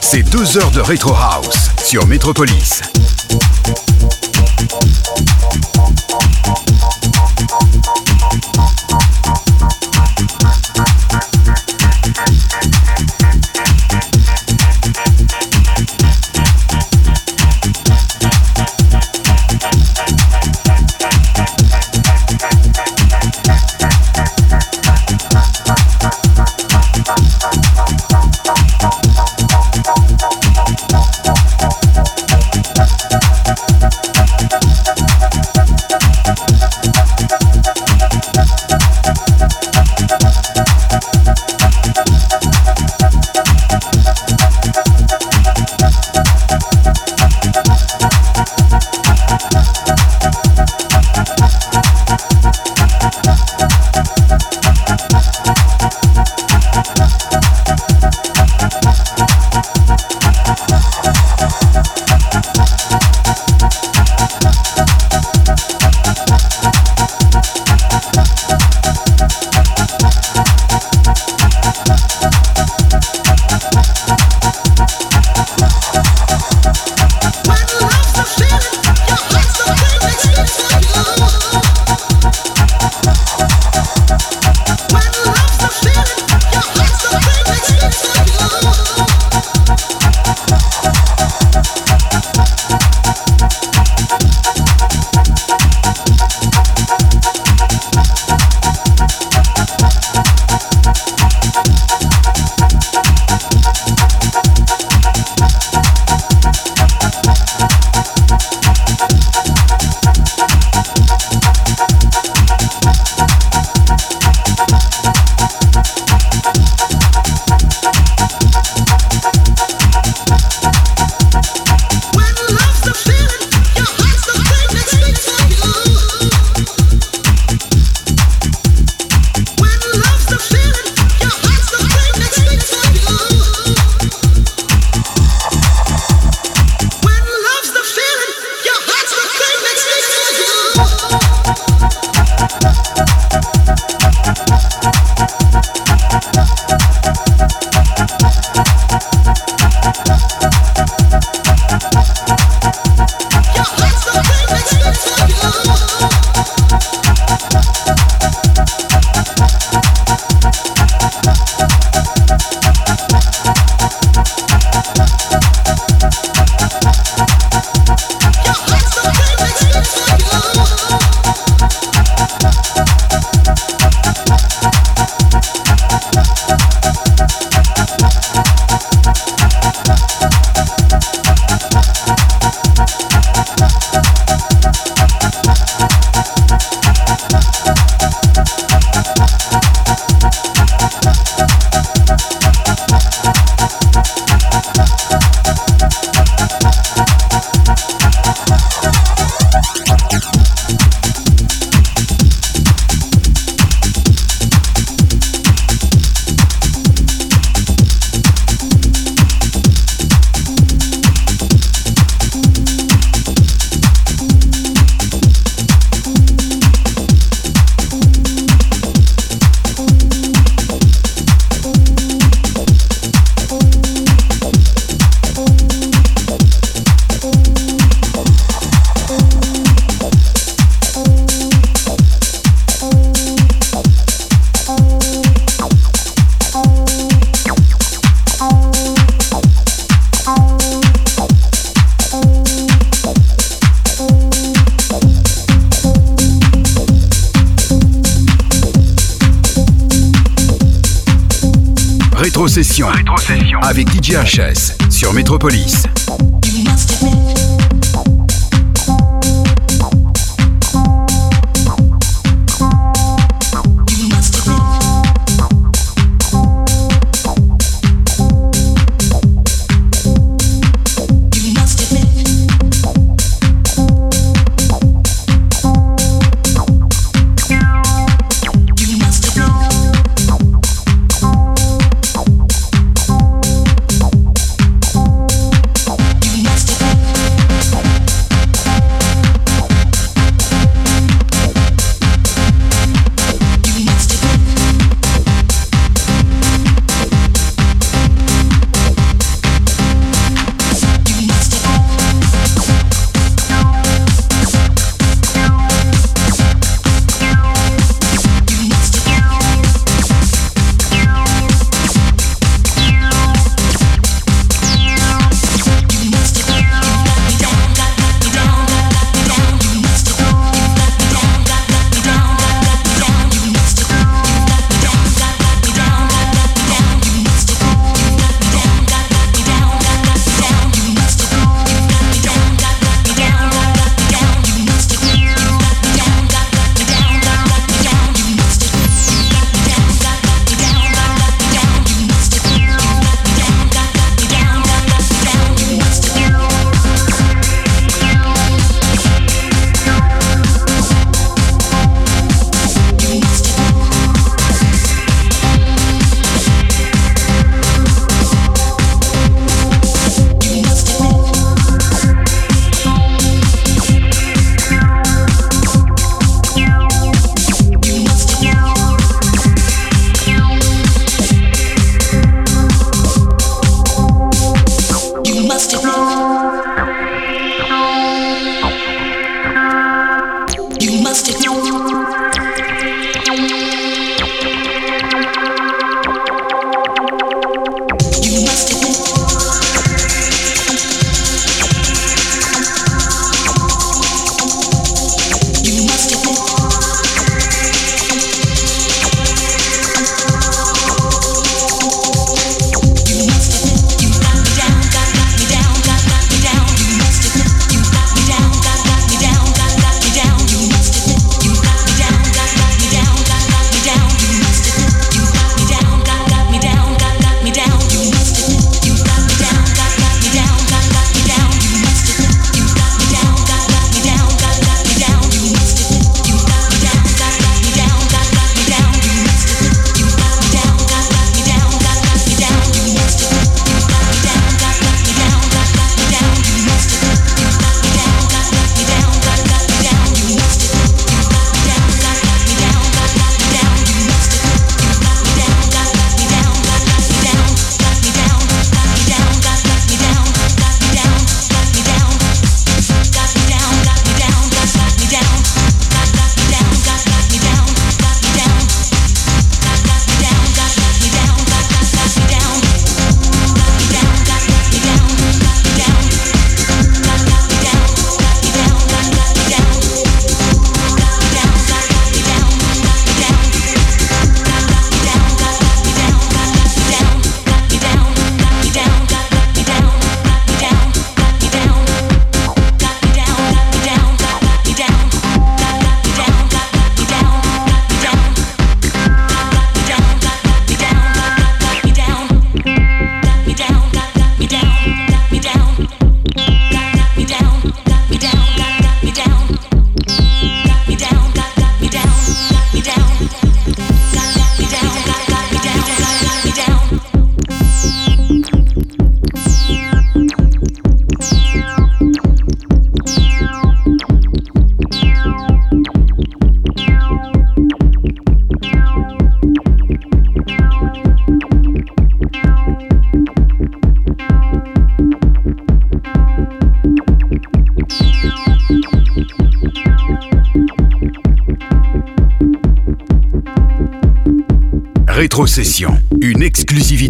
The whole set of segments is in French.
C'est deux heures de Retro House sur Metropolis. Avec DJ HS sur Métropolis.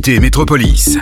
Métropolis. Métropolis.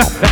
Ha ha!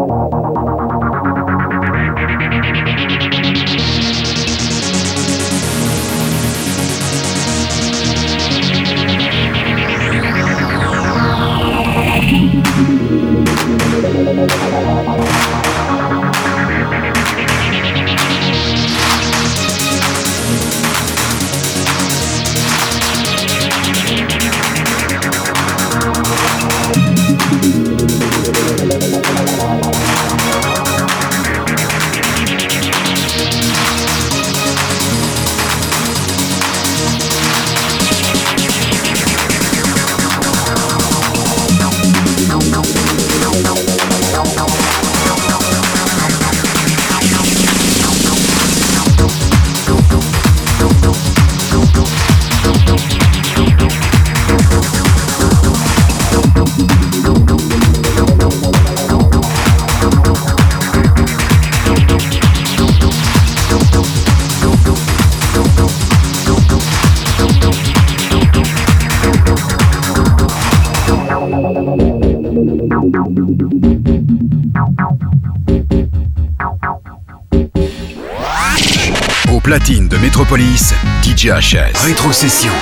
ただただただ。Métropolis, DJ HS. Rétrocession.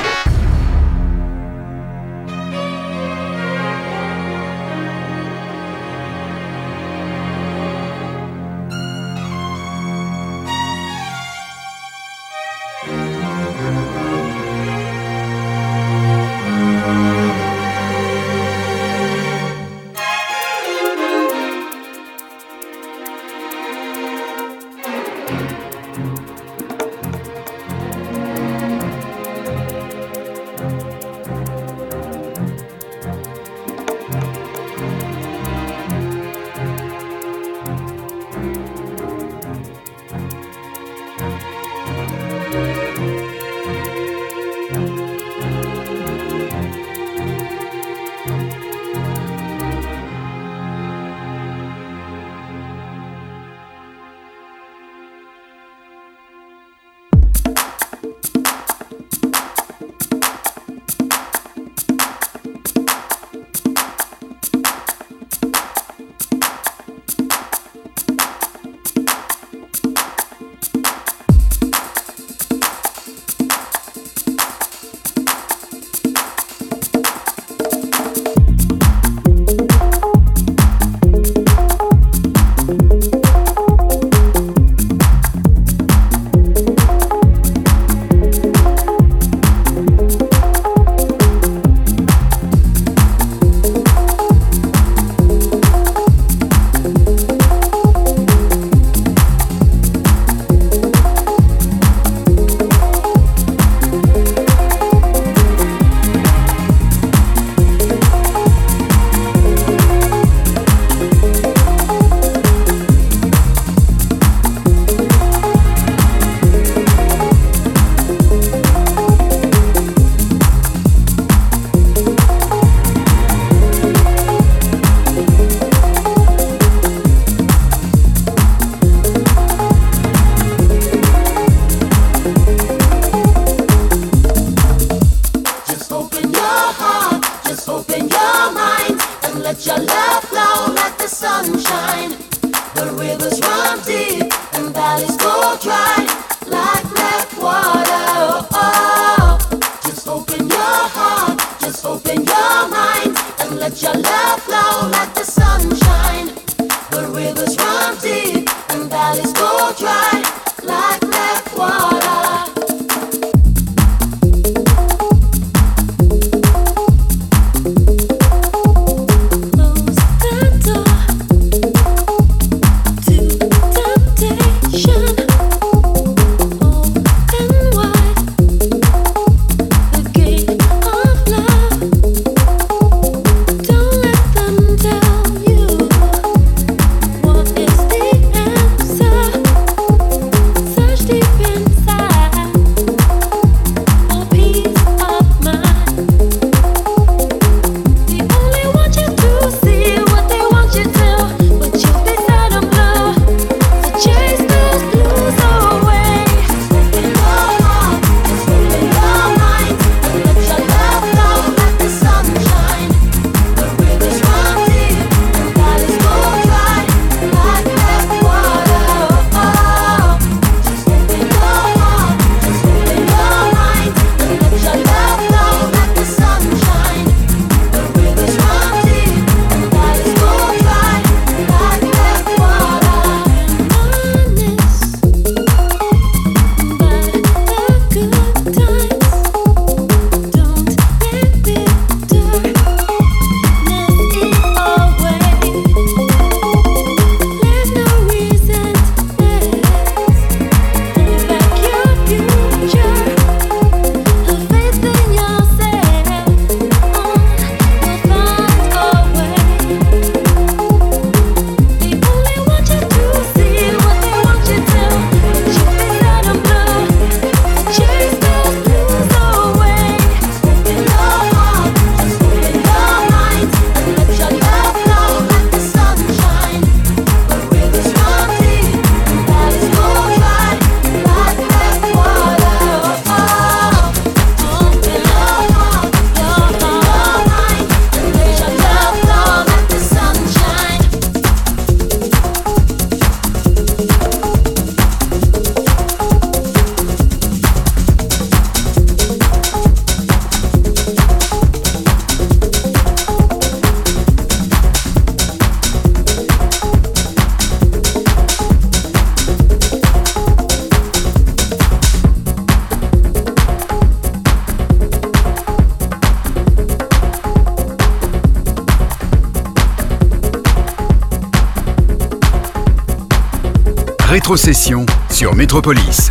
Rétrocession sur Métropolis.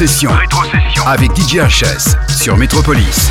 Rétrocession. Avec DJ HS sur Métropolis.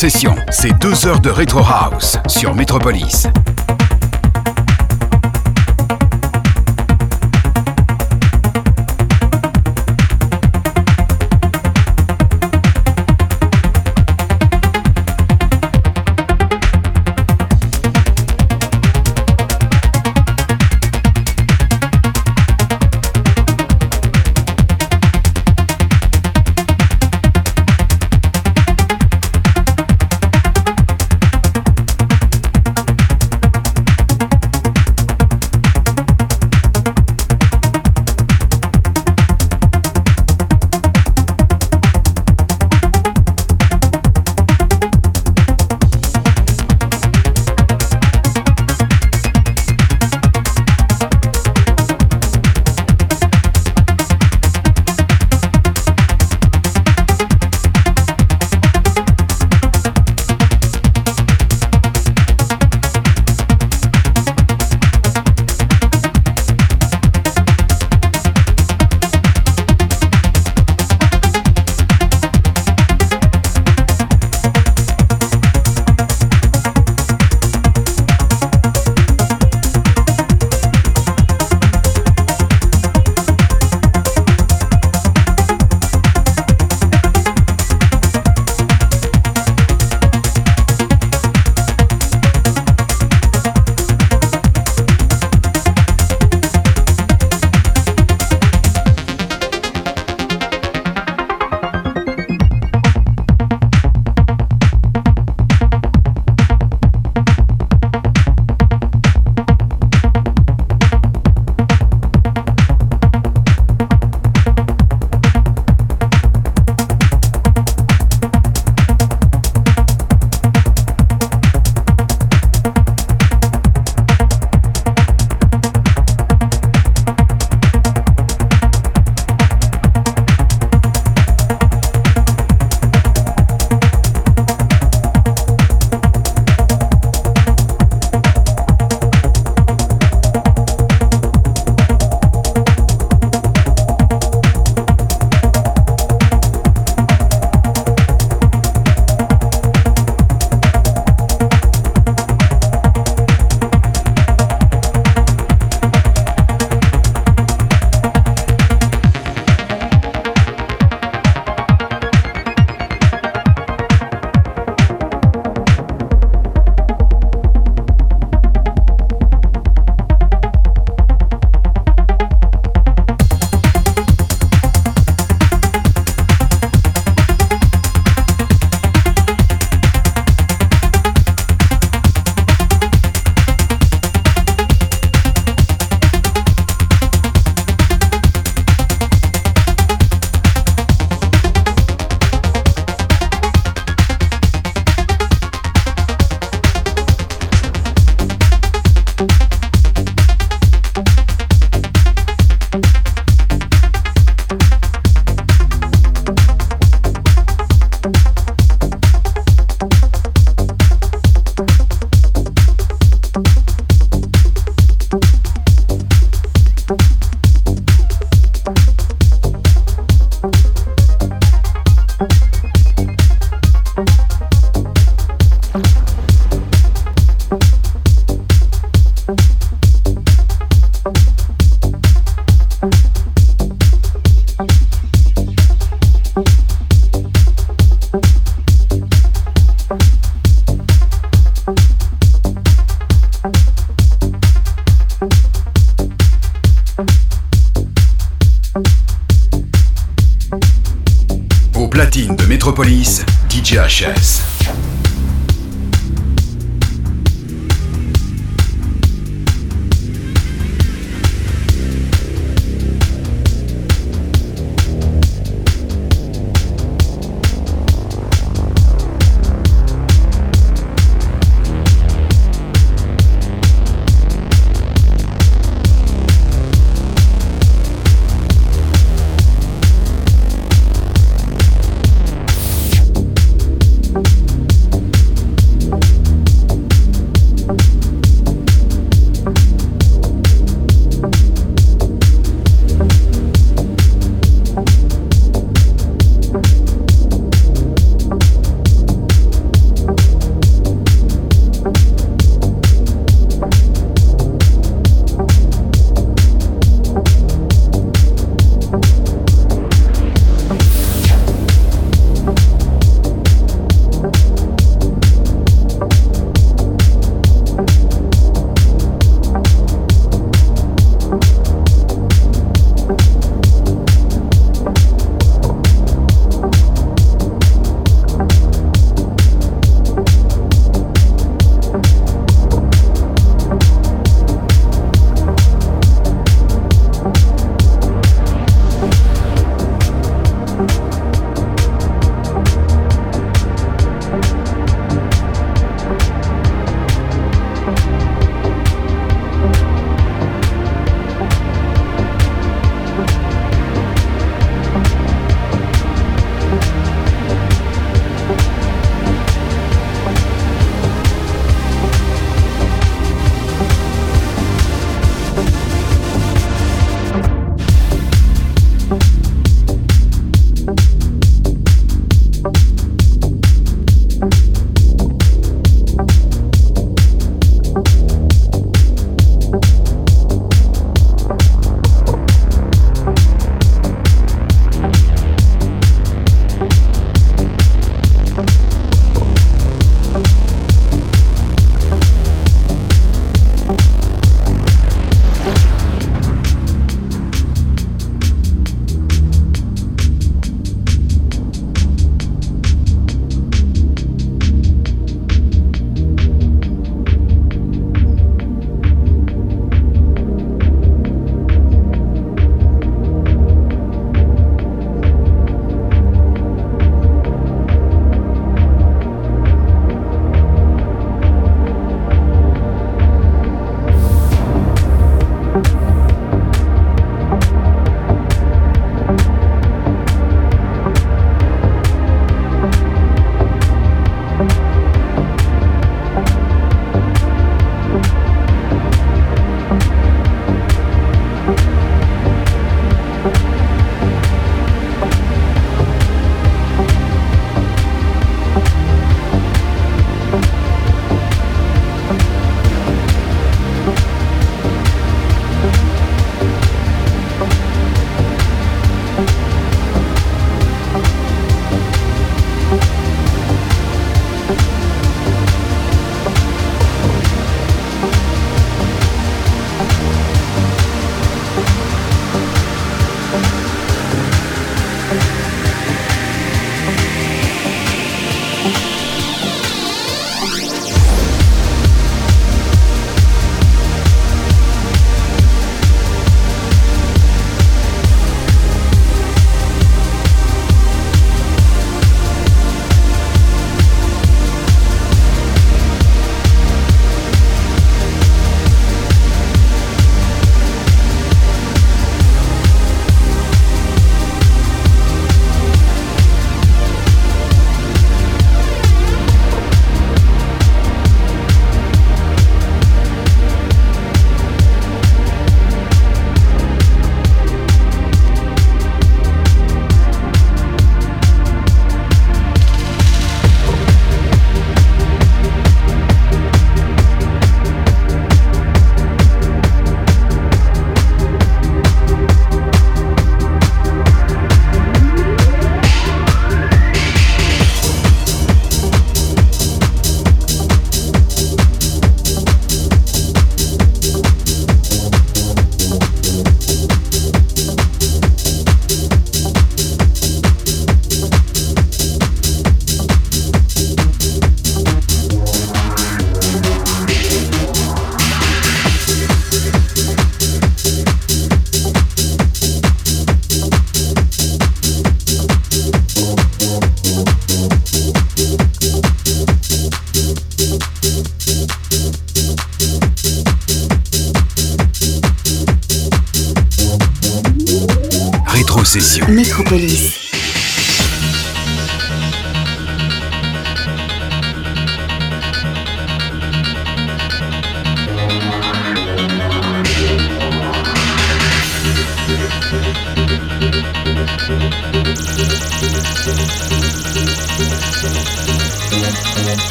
C'est deux heures de Retro House sur Metropolis.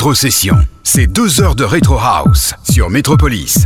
Rétrocession, c'est deux heures de Retro House sur Métropolis,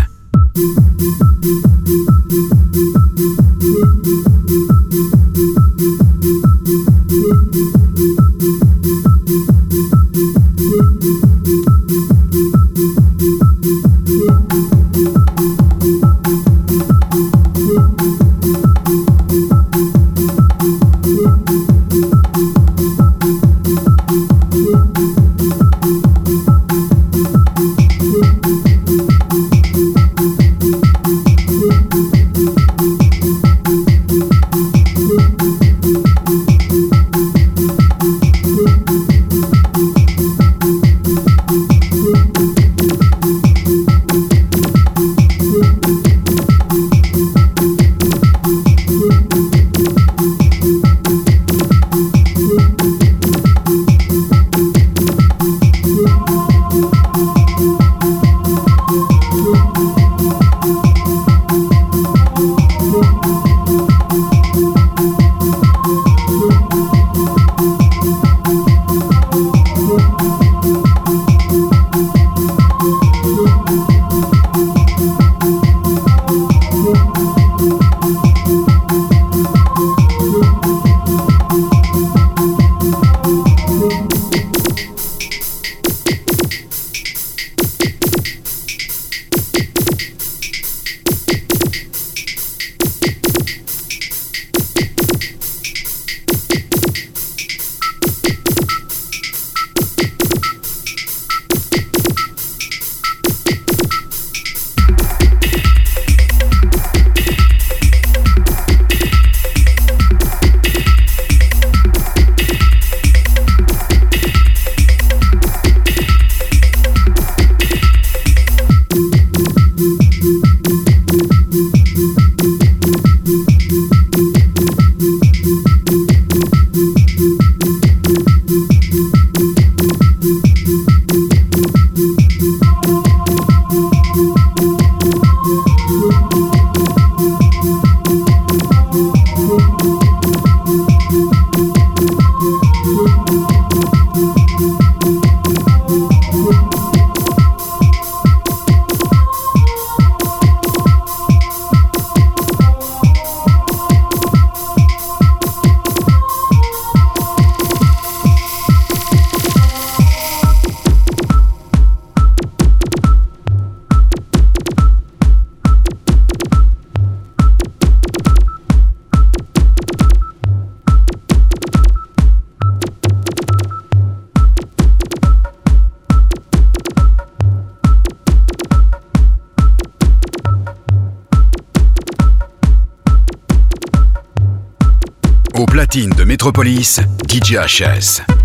DJ HS.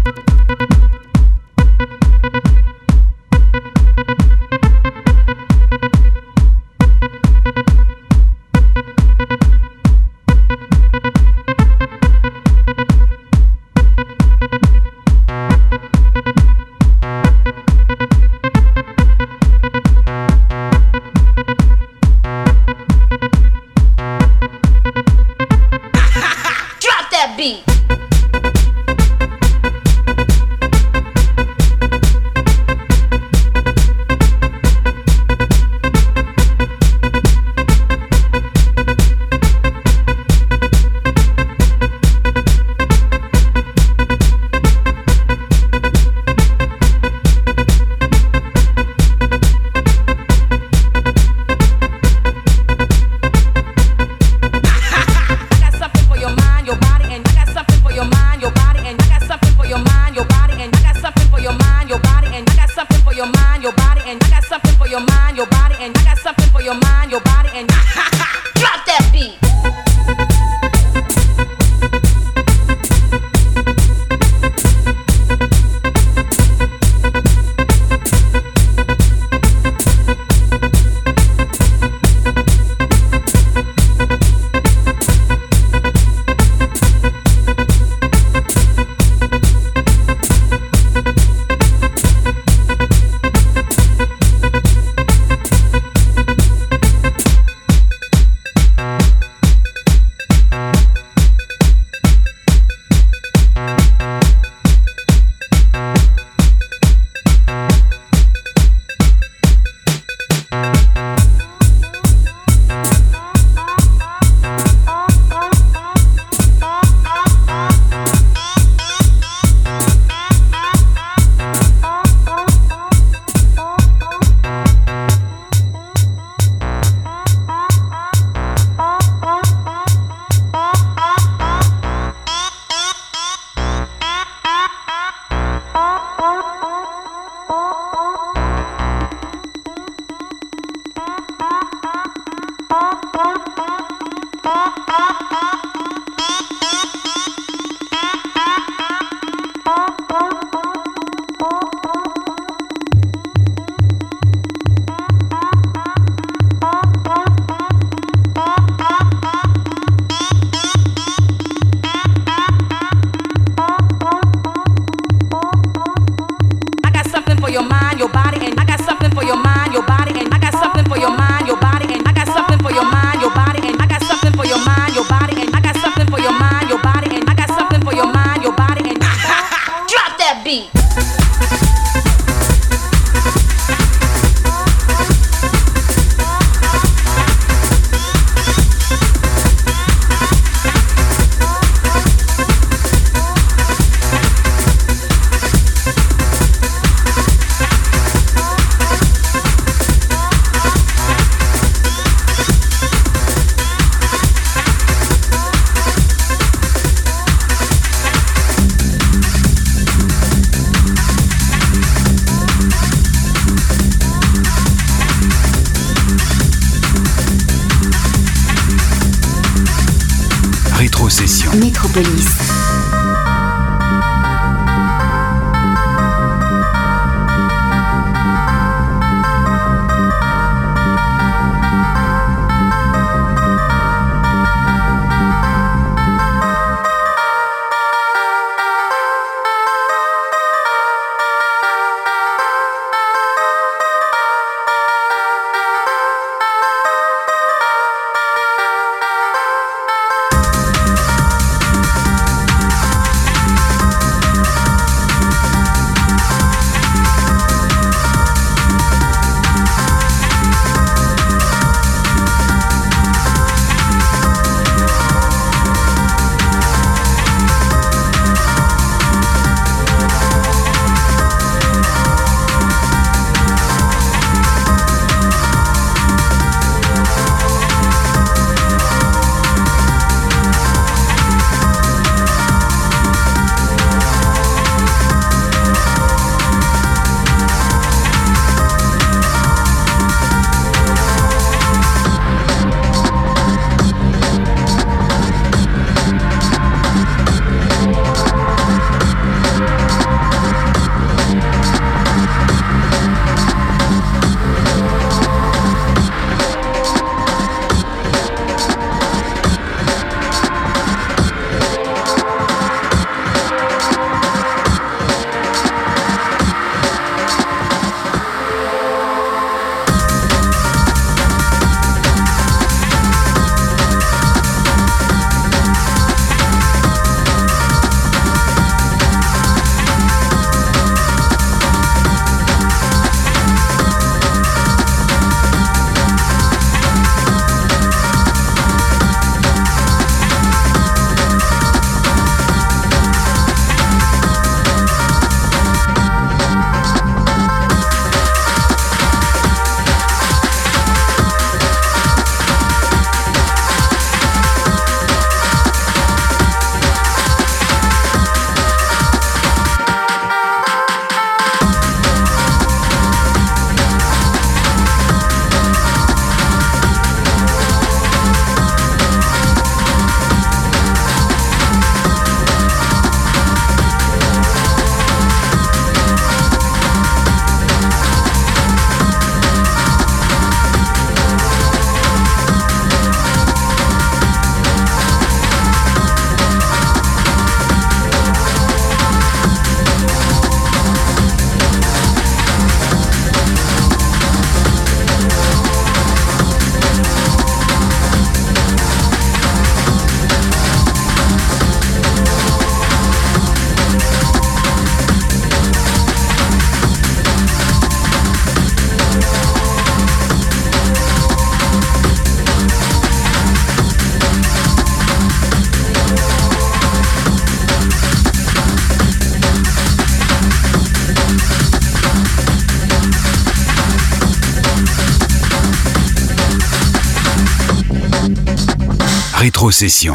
Rétrocession.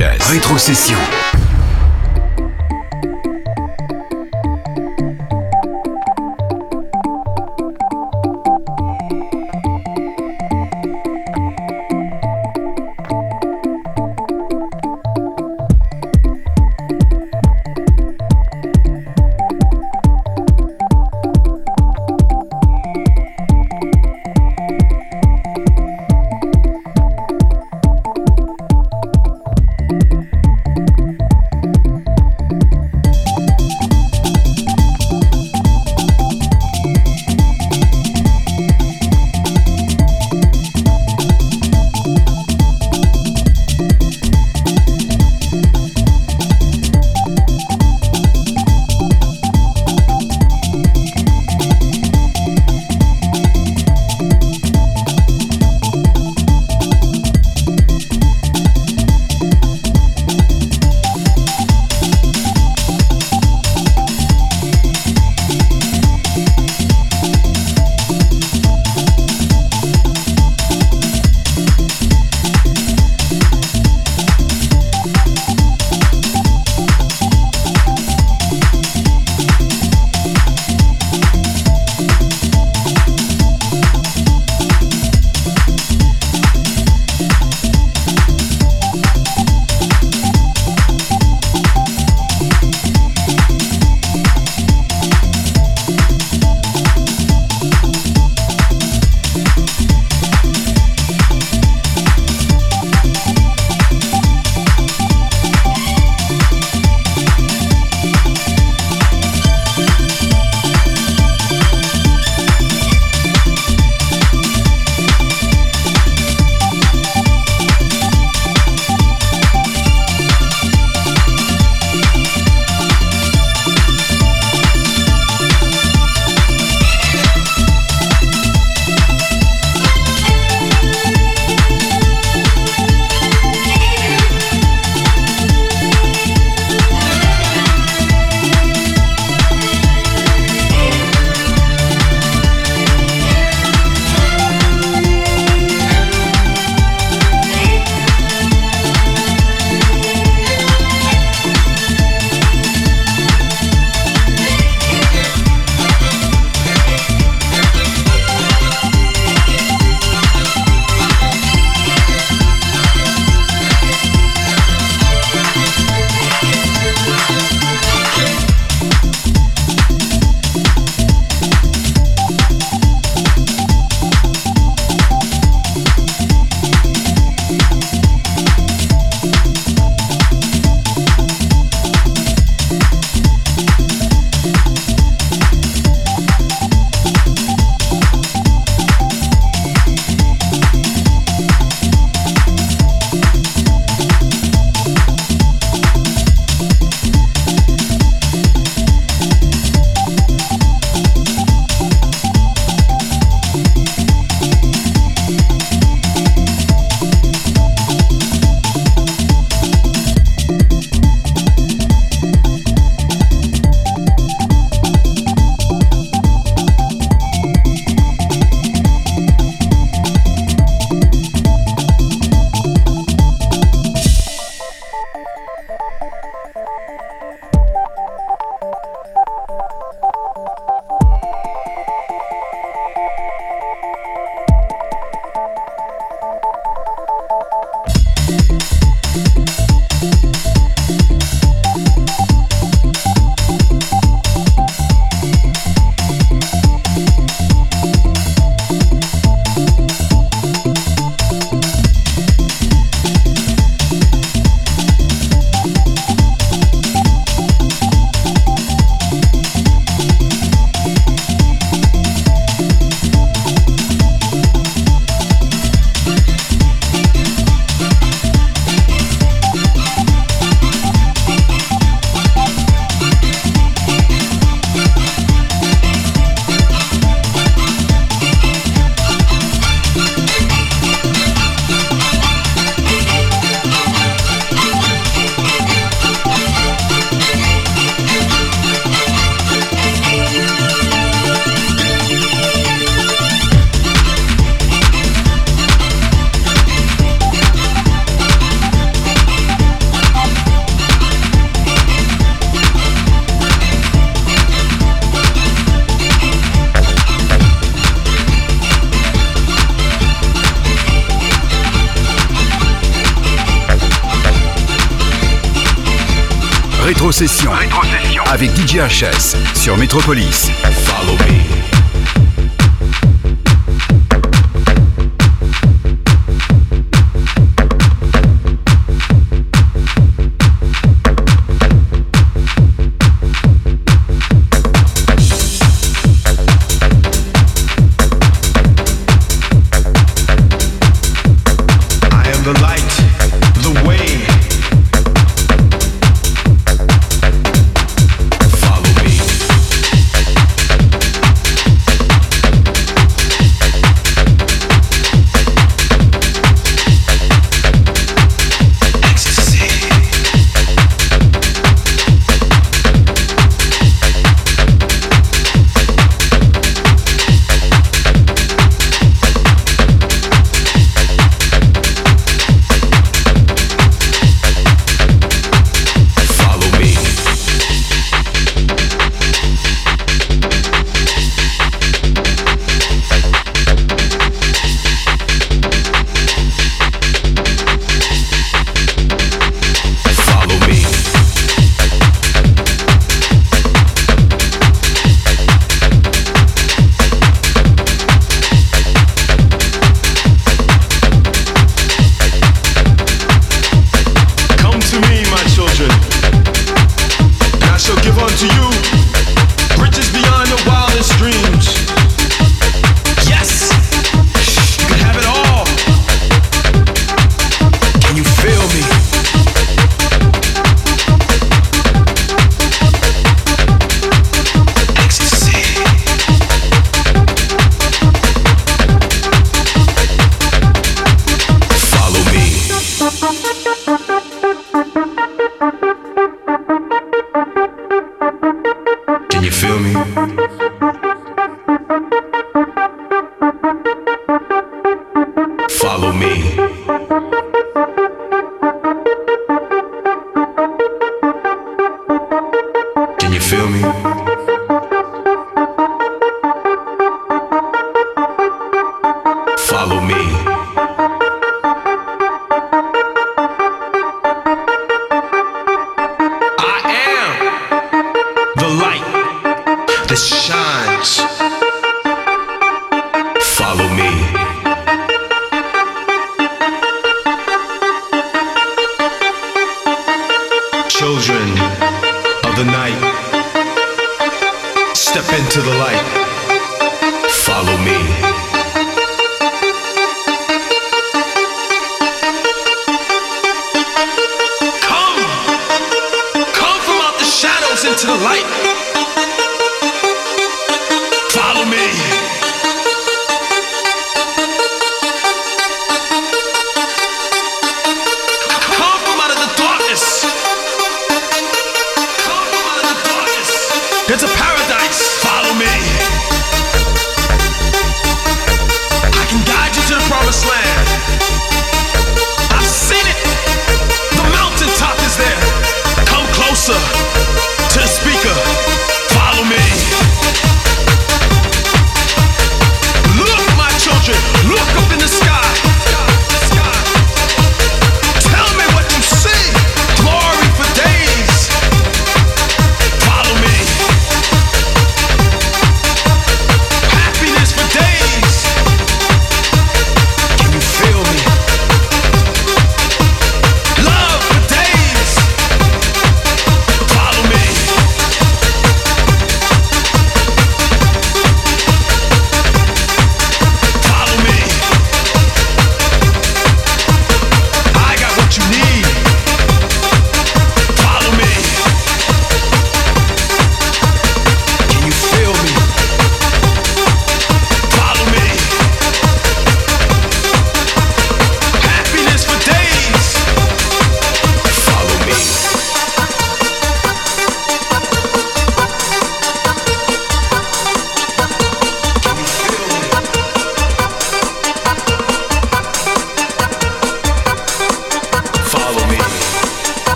Rétrocession. Rétrocession. Rétrocession. Avec DJ HS sur Metropolis. Follow me.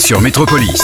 Sur Métropolis.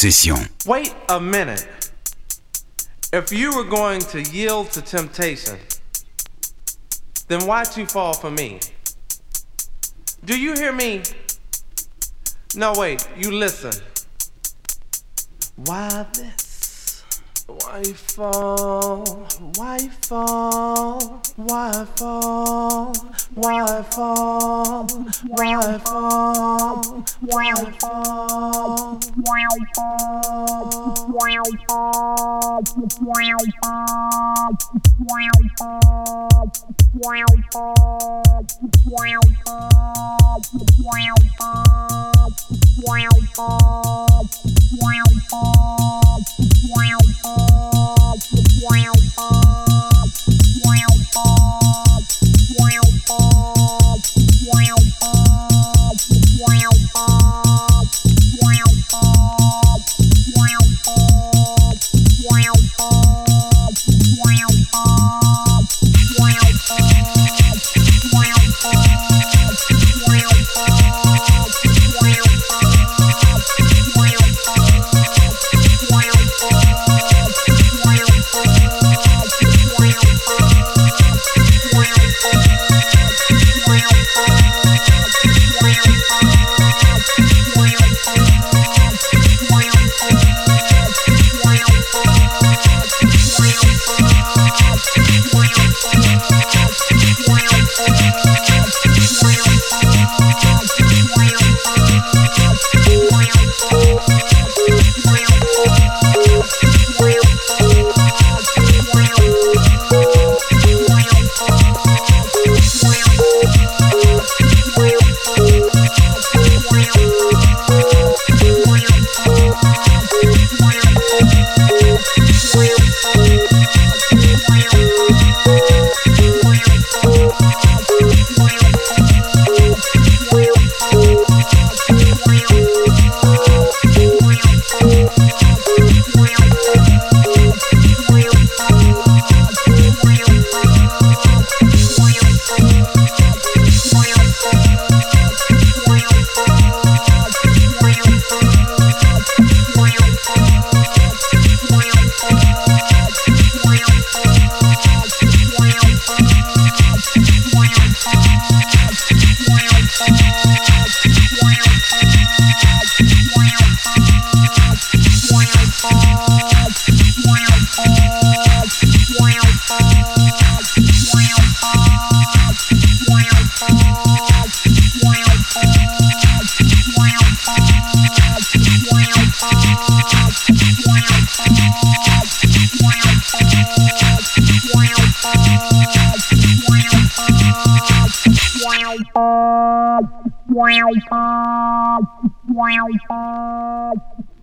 Rétrocession. Wait a minute. If you were going to yield to temptation, then why'd you fall for me? Do you hear me? No, wait, you listen. Why this? Why fall?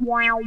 Wow.